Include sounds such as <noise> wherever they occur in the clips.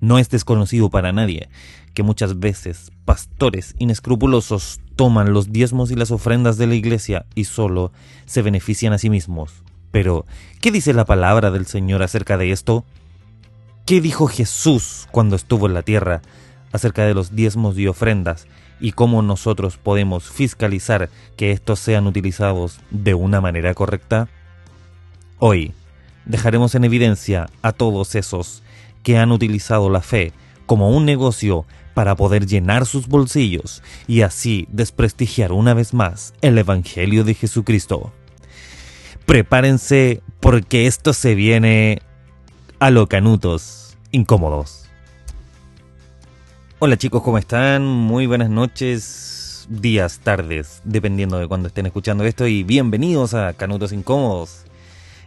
No es desconocido para nadie que muchas veces pastores inescrupulosos toman los diezmos y las ofrendas de la iglesia y solo se benefician a sí mismos. Pero, ¿qué dice la palabra del Señor acerca de esto? ¿Qué dijo Jesús cuando estuvo en la tierra acerca de los diezmos y ofrendas y cómo nosotros podemos fiscalizar que estos sean utilizados de una manera correcta? Hoy dejaremos en evidencia a todos esos que han utilizado la fe como un negocio para poder llenar sus bolsillos y así desprestigiar una vez más el Evangelio de Jesucristo. Prepárense porque esto se viene a lo canutos incómodos. Hola chicos, ¿cómo están? Muy buenas noches, días, tardes, dependiendo de cuando estén escuchando esto y bienvenidos a Canutos Incómodos.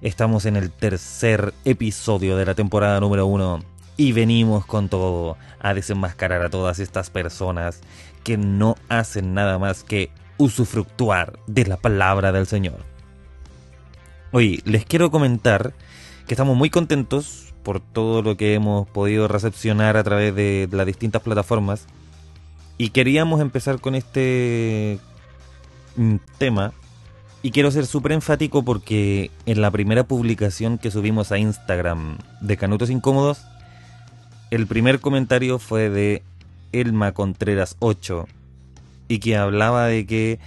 Estamos en el tercer episodio de la temporada número uno y venimos con todo a desenmascarar a todas estas personas que no hacen nada más que usufructuar de la palabra del Señor. Hoy les quiero comentar que estamos muy contentos por todo lo que hemos podido recepcionar a través de las distintas plataformas y queríamos empezar con este mm, tema y quiero ser súper enfático porque en la primera publicación que subimos a Instagram de Canutos Incómodos el primer comentario fue de Elma Contreras 8 y que hablaba de que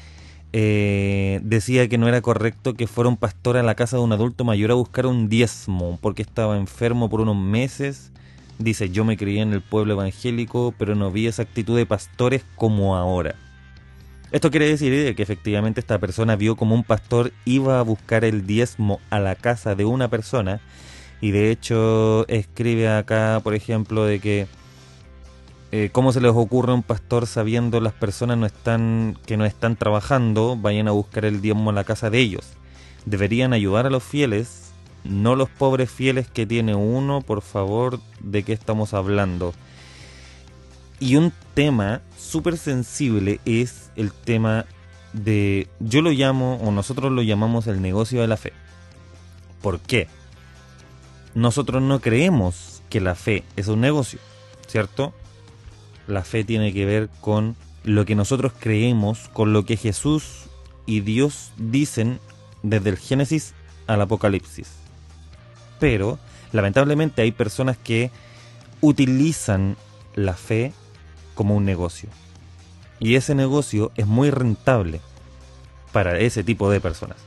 eh, decía que no era correcto que fuera un pastor a la casa de un adulto mayor a buscar un diezmo porque estaba enfermo por unos meses. Dice, yo me crié en el pueblo evangélico, pero no vi esa actitud de pastores como ahora. Esto quiere decir que efectivamente esta persona vio como un pastor iba a buscar el diezmo a la casa de una persona y de hecho escribe acá, por ejemplo, de que eh, cómo se les ocurre a un pastor sabiendo las personas no están que no están trabajando, vayan a buscar el diezmo en la casa de ellos. Deberían ayudar a los fieles, no los pobres fieles que tiene uno, por favor, de qué estamos hablando. Y un tema súper sensible es el tema de, yo lo llamo, o nosotros lo llamamos el negocio de la fe. ¿Por qué? nosotros no creemos que la fe es un negocio, ¿cierto? La fe tiene que ver con lo que nosotros creemos, con lo que Jesús y Dios dicen desde el Génesis al Apocalipsis. Pero, lamentablemente, hay personas que utilizan la fe como un negocio. Y ese negocio es muy rentable para ese tipo de personas.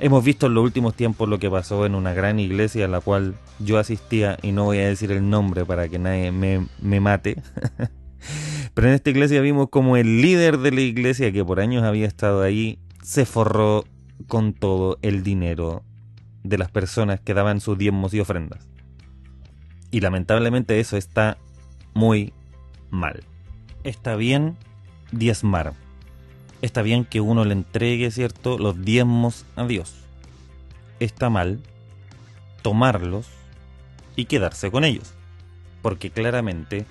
Hemos visto en los últimos tiempos lo que pasó en una gran iglesia a la cual yo asistía y no voy a decir el nombre para que nadie me, me mate. <laughs> Pero en esta iglesia vimos como el líder de la iglesia que por años había estado ahí se forró con todo el dinero de las personas que daban sus diezmos y ofrendas. Y lamentablemente eso está muy mal. Está bien diezmar, está bien que uno le entregue, ¿cierto?, los diezmos a Dios. Está mal tomarlos y quedarse con ellos. Porque claramente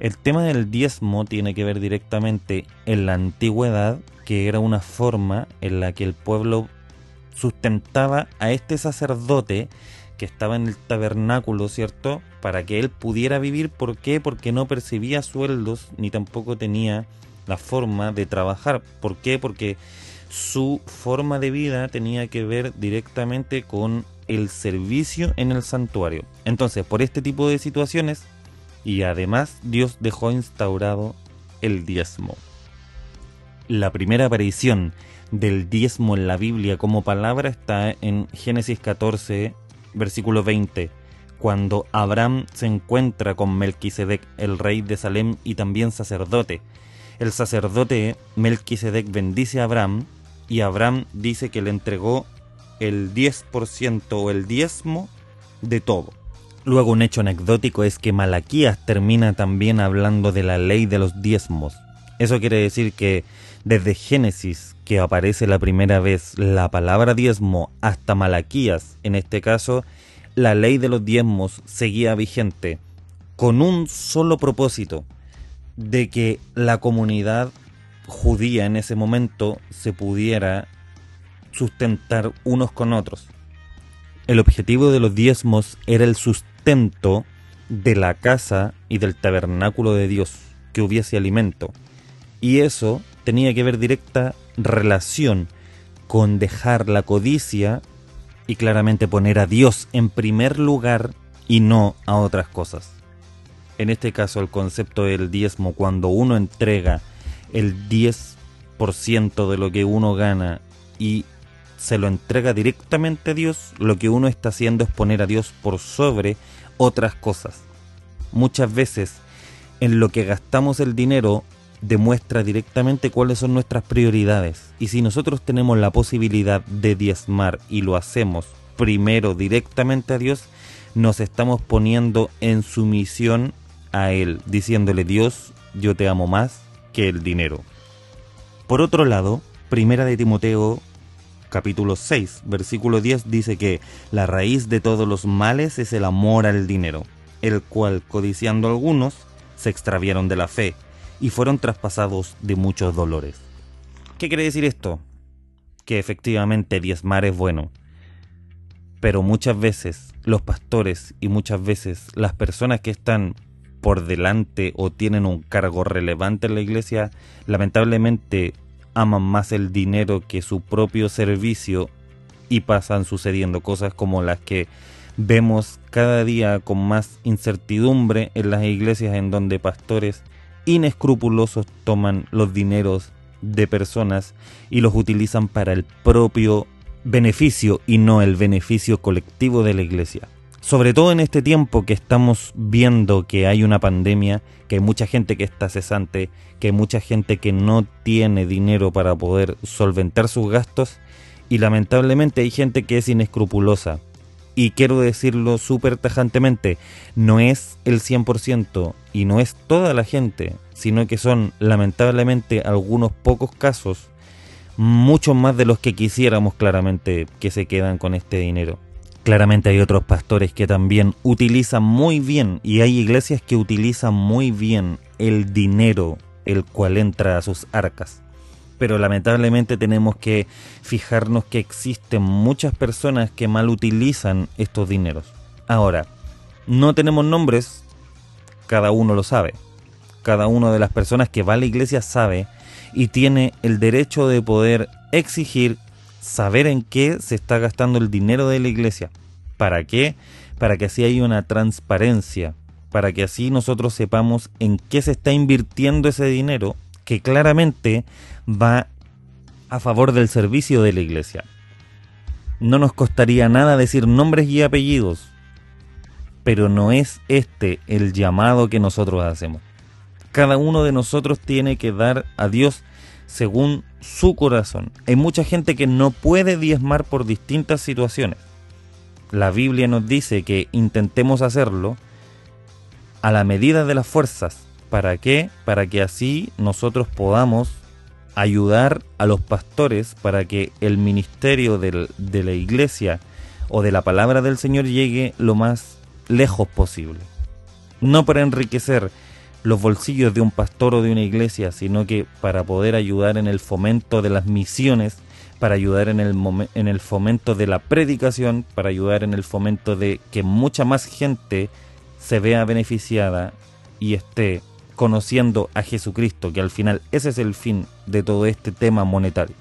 el tema del diezmo tiene que ver directamente en la antigüedad, que era una forma en la que el pueblo sustentaba a este sacerdote que estaba en el tabernáculo, ¿cierto? Para que él pudiera vivir. ¿Por qué? Porque no percibía sueldos ni tampoco tenía la forma de trabajar. ¿Por qué? Porque su forma de vida tenía que ver directamente con el servicio en el santuario. Entonces, por este tipo de situaciones, y además Dios dejó instaurado el diezmo. La primera aparición del diezmo en la Biblia como palabra está en Génesis 14, versículo 20, cuando Abraham se encuentra con Melquisedec, el rey de Salem y también sacerdote el sacerdote Melquisedec bendice a Abraham y Abraham dice que le entregó el 10% o el diezmo de todo. Luego un hecho anecdótico es que Malaquías termina también hablando de la ley de los diezmos. Eso quiere decir que desde Génesis, que aparece la primera vez la palabra diezmo, hasta Malaquías, en este caso, la ley de los diezmos seguía vigente, con un solo propósito, de que la comunidad judía en ese momento se pudiera sustentar unos con otros. El objetivo de los diezmos era el sustento de la casa y del tabernáculo de Dios, que hubiese alimento. Y eso tenía que ver directa relación con dejar la codicia y claramente poner a Dios en primer lugar y no a otras cosas. En este caso el concepto del diezmo, cuando uno entrega el 10% de lo que uno gana y se lo entrega directamente a Dios, lo que uno está haciendo es poner a Dios por sobre otras cosas. Muchas veces en lo que gastamos el dinero demuestra directamente cuáles son nuestras prioridades. Y si nosotros tenemos la posibilidad de diezmar y lo hacemos primero directamente a Dios, nos estamos poniendo en sumisión a Él, diciéndole Dios, yo te amo más que el dinero. Por otro lado, Primera de Timoteo capítulo 6, versículo 10 dice que la raíz de todos los males es el amor al dinero, el cual, codiciando algunos, se extraviaron de la fe y fueron traspasados de muchos dolores. ¿Qué quiere decir esto? Que efectivamente diezmar es bueno, pero muchas veces los pastores y muchas veces las personas que están por delante o tienen un cargo relevante en la iglesia, lamentablemente aman más el dinero que su propio servicio y pasan sucediendo cosas como las que vemos cada día con más incertidumbre en las iglesias en donde pastores inescrupulosos toman los dineros de personas y los utilizan para el propio beneficio y no el beneficio colectivo de la iglesia. Sobre todo en este tiempo que estamos viendo que hay una pandemia, que hay mucha gente que está cesante, que hay mucha gente que no tiene dinero para poder solventar sus gastos y lamentablemente hay gente que es inescrupulosa. Y quiero decirlo súper tajantemente, no es el 100% y no es toda la gente, sino que son lamentablemente algunos pocos casos, muchos más de los que quisiéramos claramente que se quedan con este dinero. Claramente hay otros pastores que también utilizan muy bien y hay iglesias que utilizan muy bien el dinero el cual entra a sus arcas. Pero lamentablemente tenemos que fijarnos que existen muchas personas que mal utilizan estos dineros. Ahora, no tenemos nombres, cada uno lo sabe. Cada una de las personas que va a la iglesia sabe y tiene el derecho de poder exigir saber en qué se está gastando el dinero de la iglesia. ¿Para qué? Para que así haya una transparencia, para que así nosotros sepamos en qué se está invirtiendo ese dinero que claramente va a favor del servicio de la iglesia. No nos costaría nada decir nombres y apellidos, pero no es este el llamado que nosotros hacemos. Cada uno de nosotros tiene que dar a Dios según su corazón. Hay mucha gente que no puede diezmar por distintas situaciones. La Biblia nos dice que intentemos hacerlo a la medida de las fuerzas. ¿Para qué? Para que así nosotros podamos ayudar a los pastores para que el ministerio de la iglesia o de la palabra del Señor llegue lo más lejos posible. No para enriquecer los bolsillos de un pastor o de una iglesia, sino que para poder ayudar en el fomento de las misiones, para ayudar en el, en el fomento de la predicación, para ayudar en el fomento de que mucha más gente se vea beneficiada y esté conociendo a Jesucristo, que al final ese es el fin de todo este tema monetario.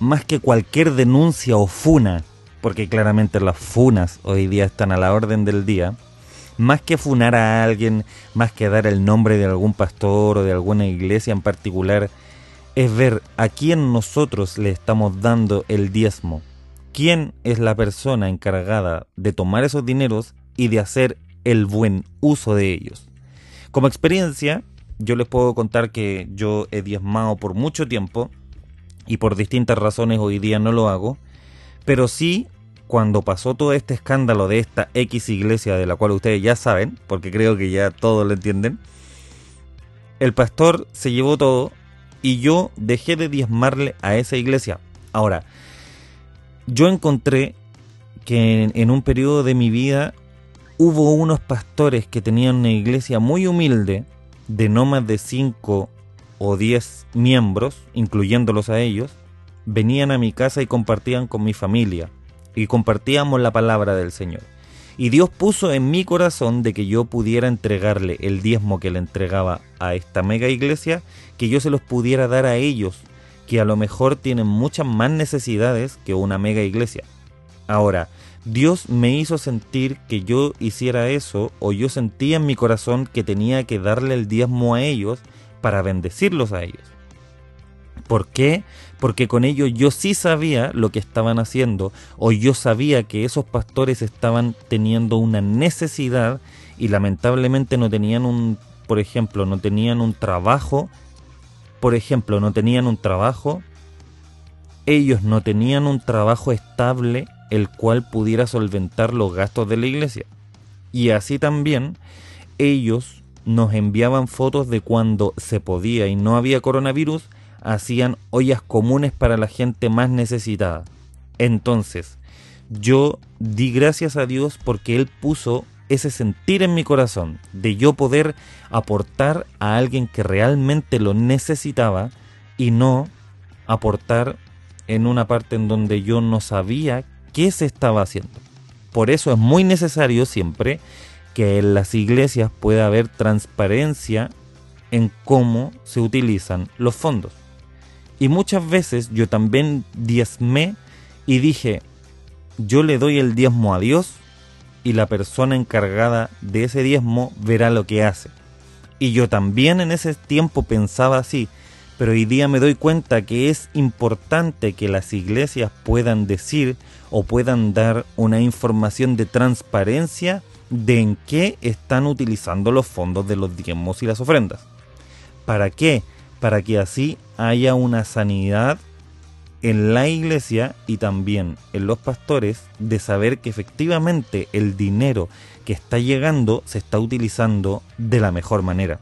Más que cualquier denuncia o funa, porque claramente las funas hoy día están a la orden del día, más que funar a alguien, más que dar el nombre de algún pastor o de alguna iglesia en particular, es ver a quién nosotros le estamos dando el diezmo. ¿Quién es la persona encargada de tomar esos dineros y de hacer el buen uso de ellos? Como experiencia, yo les puedo contar que yo he diezmado por mucho tiempo y por distintas razones hoy día no lo hago, pero sí cuando pasó todo este escándalo de esta X iglesia de la cual ustedes ya saben, porque creo que ya todos lo entienden, el pastor se llevó todo y yo dejé de diezmarle a esa iglesia. Ahora, yo encontré que en, un periodo de mi vida hubo unos pastores que tenían una iglesia muy humilde, de no más de 5 o 10 miembros, incluyéndolos a ellos, venían a mi casa y compartían con mi familia y compartíamos la palabra del Señor. Y Dios puso en mi corazón de que yo pudiera entregarle el diezmo que le entregaba a esta mega iglesia, que yo se los pudiera dar a ellos, que a lo mejor tienen muchas más necesidades que una mega iglesia. Ahora, Dios me hizo sentir que yo hiciera eso o yo sentía en mi corazón que tenía que darle el diezmo a ellos para bendecirlos a ellos. ¿Por qué? Porque con ello yo sí sabía lo que estaban haciendo o yo sabía que esos pastores estaban teniendo una necesidad y lamentablemente no tenían un, por ejemplo, no tenían un trabajo, por ejemplo, no tenían un trabajo, ellos no tenían un trabajo estable el cual pudiera solventar los gastos de la iglesia. Y así también ellos nos enviaban fotos de cuando se podía y no había coronavirus, hacían ollas comunes para la gente más necesitada. Entonces, yo di gracias a Dios porque Él puso ese sentir en mi corazón de yo poder aportar a alguien que realmente lo necesitaba y no aportar en una parte en donde yo no sabía qué se estaba haciendo. Por eso es muy necesario siempre que en las iglesias pueda haber transparencia en cómo se utilizan los fondos. Y muchas veces yo también diezmé y dije, yo le doy el diezmo a Dios y la persona encargada de ese diezmo verá lo que hace. Y yo también en ese tiempo pensaba así, pero hoy día me doy cuenta que es importante que las iglesias puedan decir o puedan dar una información de transparencia de en qué están utilizando los fondos de los diezmos y las ofrendas. ¿Para qué? Para que así haya una sanidad en la iglesia y también en los pastores de saber que efectivamente el dinero que está llegando se está utilizando de la mejor manera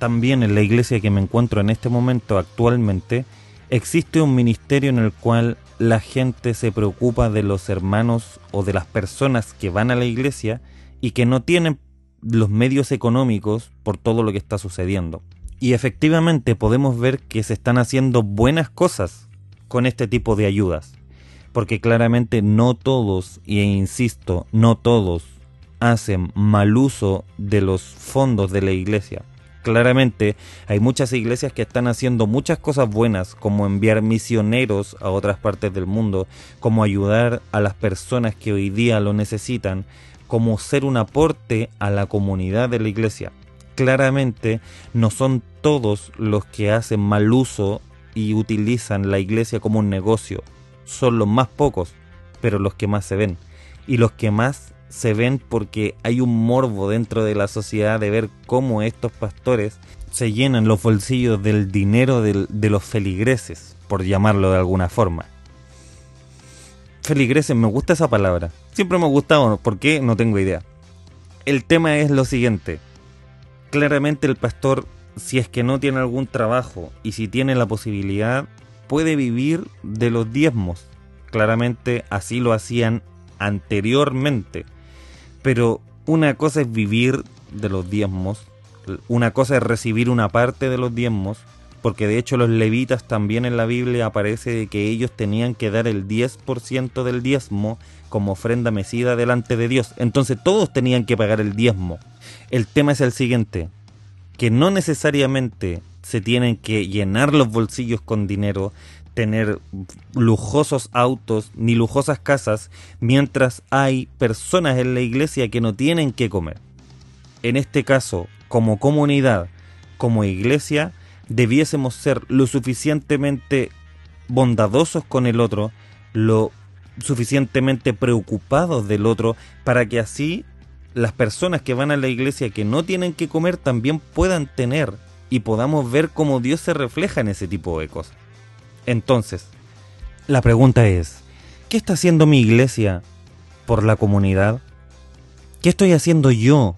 también en la iglesia que me encuentro en este momento actualmente, existe un ministerio en el cual la gente se preocupa de los hermanos o de las personas que van a la iglesia y que no tienen los medios económicos por todo lo que está sucediendo. Y efectivamente podemos ver que se están haciendo buenas cosas con este tipo de ayudas. Porque claramente no todos, y insisto, no todos hacen mal uso de los fondos de la iglesia. Claramente hay muchas iglesias que están haciendo muchas cosas buenas, como enviar misioneros a otras partes del mundo, como ayudar a las personas que hoy día lo necesitan, como ser un aporte a la comunidad de la iglesia. Claramente no son todos los que hacen mal uso y utilizan la iglesia como un negocio, son los más pocos, pero los que más se ven. Y los que más se ven porque hay un morbo dentro de la sociedad de ver cómo estos pastores se llenan los bolsillos del dinero de los feligreses, por llamarlo de alguna forma. Feligreses, me gusta esa palabra. Siempre me ha gustado, ¿por qué? No tengo idea. El tema es lo siguiente. Claramente el pastor, si es que no tiene algún trabajo y si tiene la posibilidad, puede vivir de los diezmos. Claramente así lo hacían anteriormente pero una cosa es vivir de los diezmos, una cosa es recibir una parte de los diezmos, porque de hecho los levitas también en la Biblia aparece que ellos tenían que dar el 10% del diezmo como ofrenda mecida delante de Dios. Entonces todos tenían que pagar el diezmo. El tema es el siguiente, que no necesariamente se tienen que llenar los bolsillos con dinero, tener lujosos autos ni lujosas casas mientras hay personas en la iglesia que no tienen que comer. En este caso, como comunidad, como iglesia, debiésemos ser lo suficientemente bondadosos con el otro, lo suficientemente preocupados del otro, para que así las personas que van a la iglesia que no tienen que comer también puedan tener y podamos ver cómo Dios se refleja en ese tipo de cosas. Entonces, la pregunta es, ¿qué está haciendo mi iglesia por la comunidad? ¿Qué estoy haciendo yo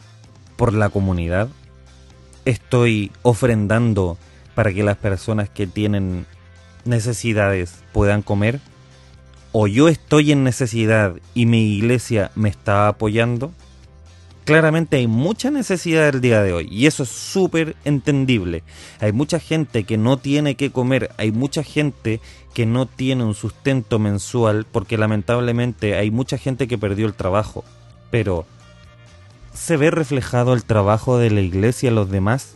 por la comunidad? ¿Estoy ofrendando para que las personas que tienen necesidades puedan comer? ¿O yo estoy en necesidad y mi iglesia me está apoyando? Claramente hay mucha necesidad el día de hoy y eso es súper entendible. Hay mucha gente que no tiene que comer, hay mucha gente que no tiene un sustento mensual porque lamentablemente hay mucha gente que perdió el trabajo. Pero, ¿se ve reflejado el trabajo de la iglesia en los demás?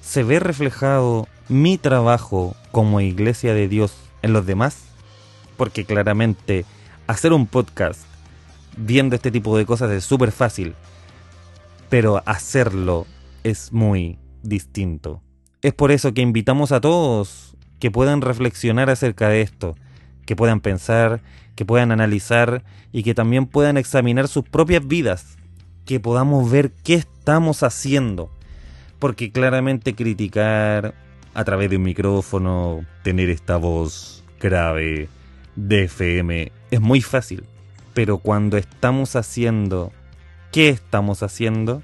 ¿Se ve reflejado mi trabajo como iglesia de Dios en los demás? Porque claramente hacer un podcast viendo este tipo de cosas es súper fácil, pero hacerlo es muy distinto. Es por eso que invitamos a todos que puedan reflexionar acerca de esto, que puedan pensar, que puedan analizar y que también puedan examinar sus propias vidas, que podamos ver qué estamos haciendo, porque claramente criticar a través de un micrófono, tener esta voz grave de FM es muy fácil, pero cuando estamos haciendo, ¿qué estamos haciendo?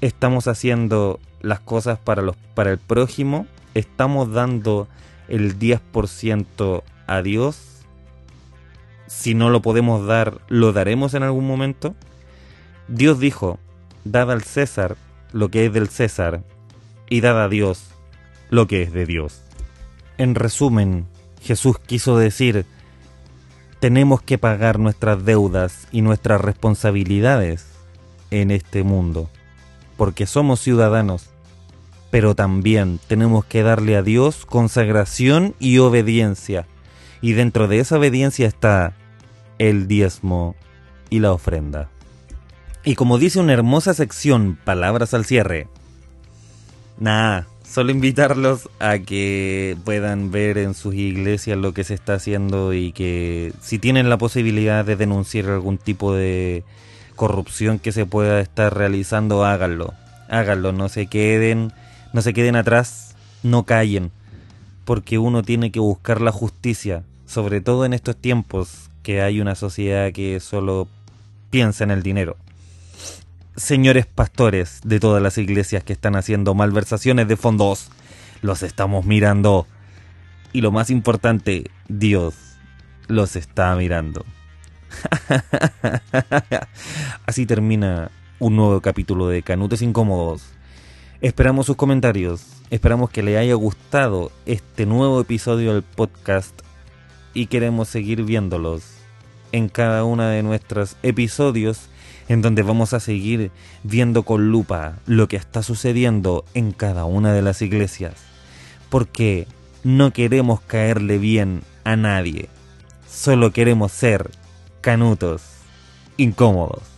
Estamos haciendo las cosas para, los, para el prójimo, estamos dando el 10% a Dios. Si no lo podemos dar, ¿lo daremos en algún momento? Dios dijo, dad al César lo que es del César y dad a Dios lo que es de Dios. En resumen, Jesús quiso decir, tenemos que pagar nuestras deudas y nuestras responsabilidades en este mundo, porque somos ciudadanos, pero también tenemos que darle a Dios consagración y obediencia, y dentro de esa obediencia está el diezmo y la ofrenda. Y como dice una hermosa sección, palabras al cierre, nada, solo invitarlos a que puedan ver en sus iglesias lo que se está haciendo y que si tienen la posibilidad de denunciar algún tipo de corrupción que se pueda estar realizando, háganlo. Háganlo, no se queden, no se queden atrás, no callen, porque uno tiene que buscar la justicia, sobre todo en estos tiempos que hay una sociedad que solo piensa en el dinero señores pastores de todas las iglesias que están haciendo malversaciones de fondos, los estamos mirando. Y lo más importante, Dios los está mirando. <laughs> Así termina un nuevo capítulo de Canutes Incómodos. Esperamos sus comentarios, esperamos que le haya gustado este nuevo episodio del podcast y queremos seguir viéndolos en cada uno de nuestros episodios en donde vamos a seguir viendo con lupa lo que está sucediendo en cada una de las iglesias, porque no queremos caerle bien a nadie, solo queremos ser canutos incómodos.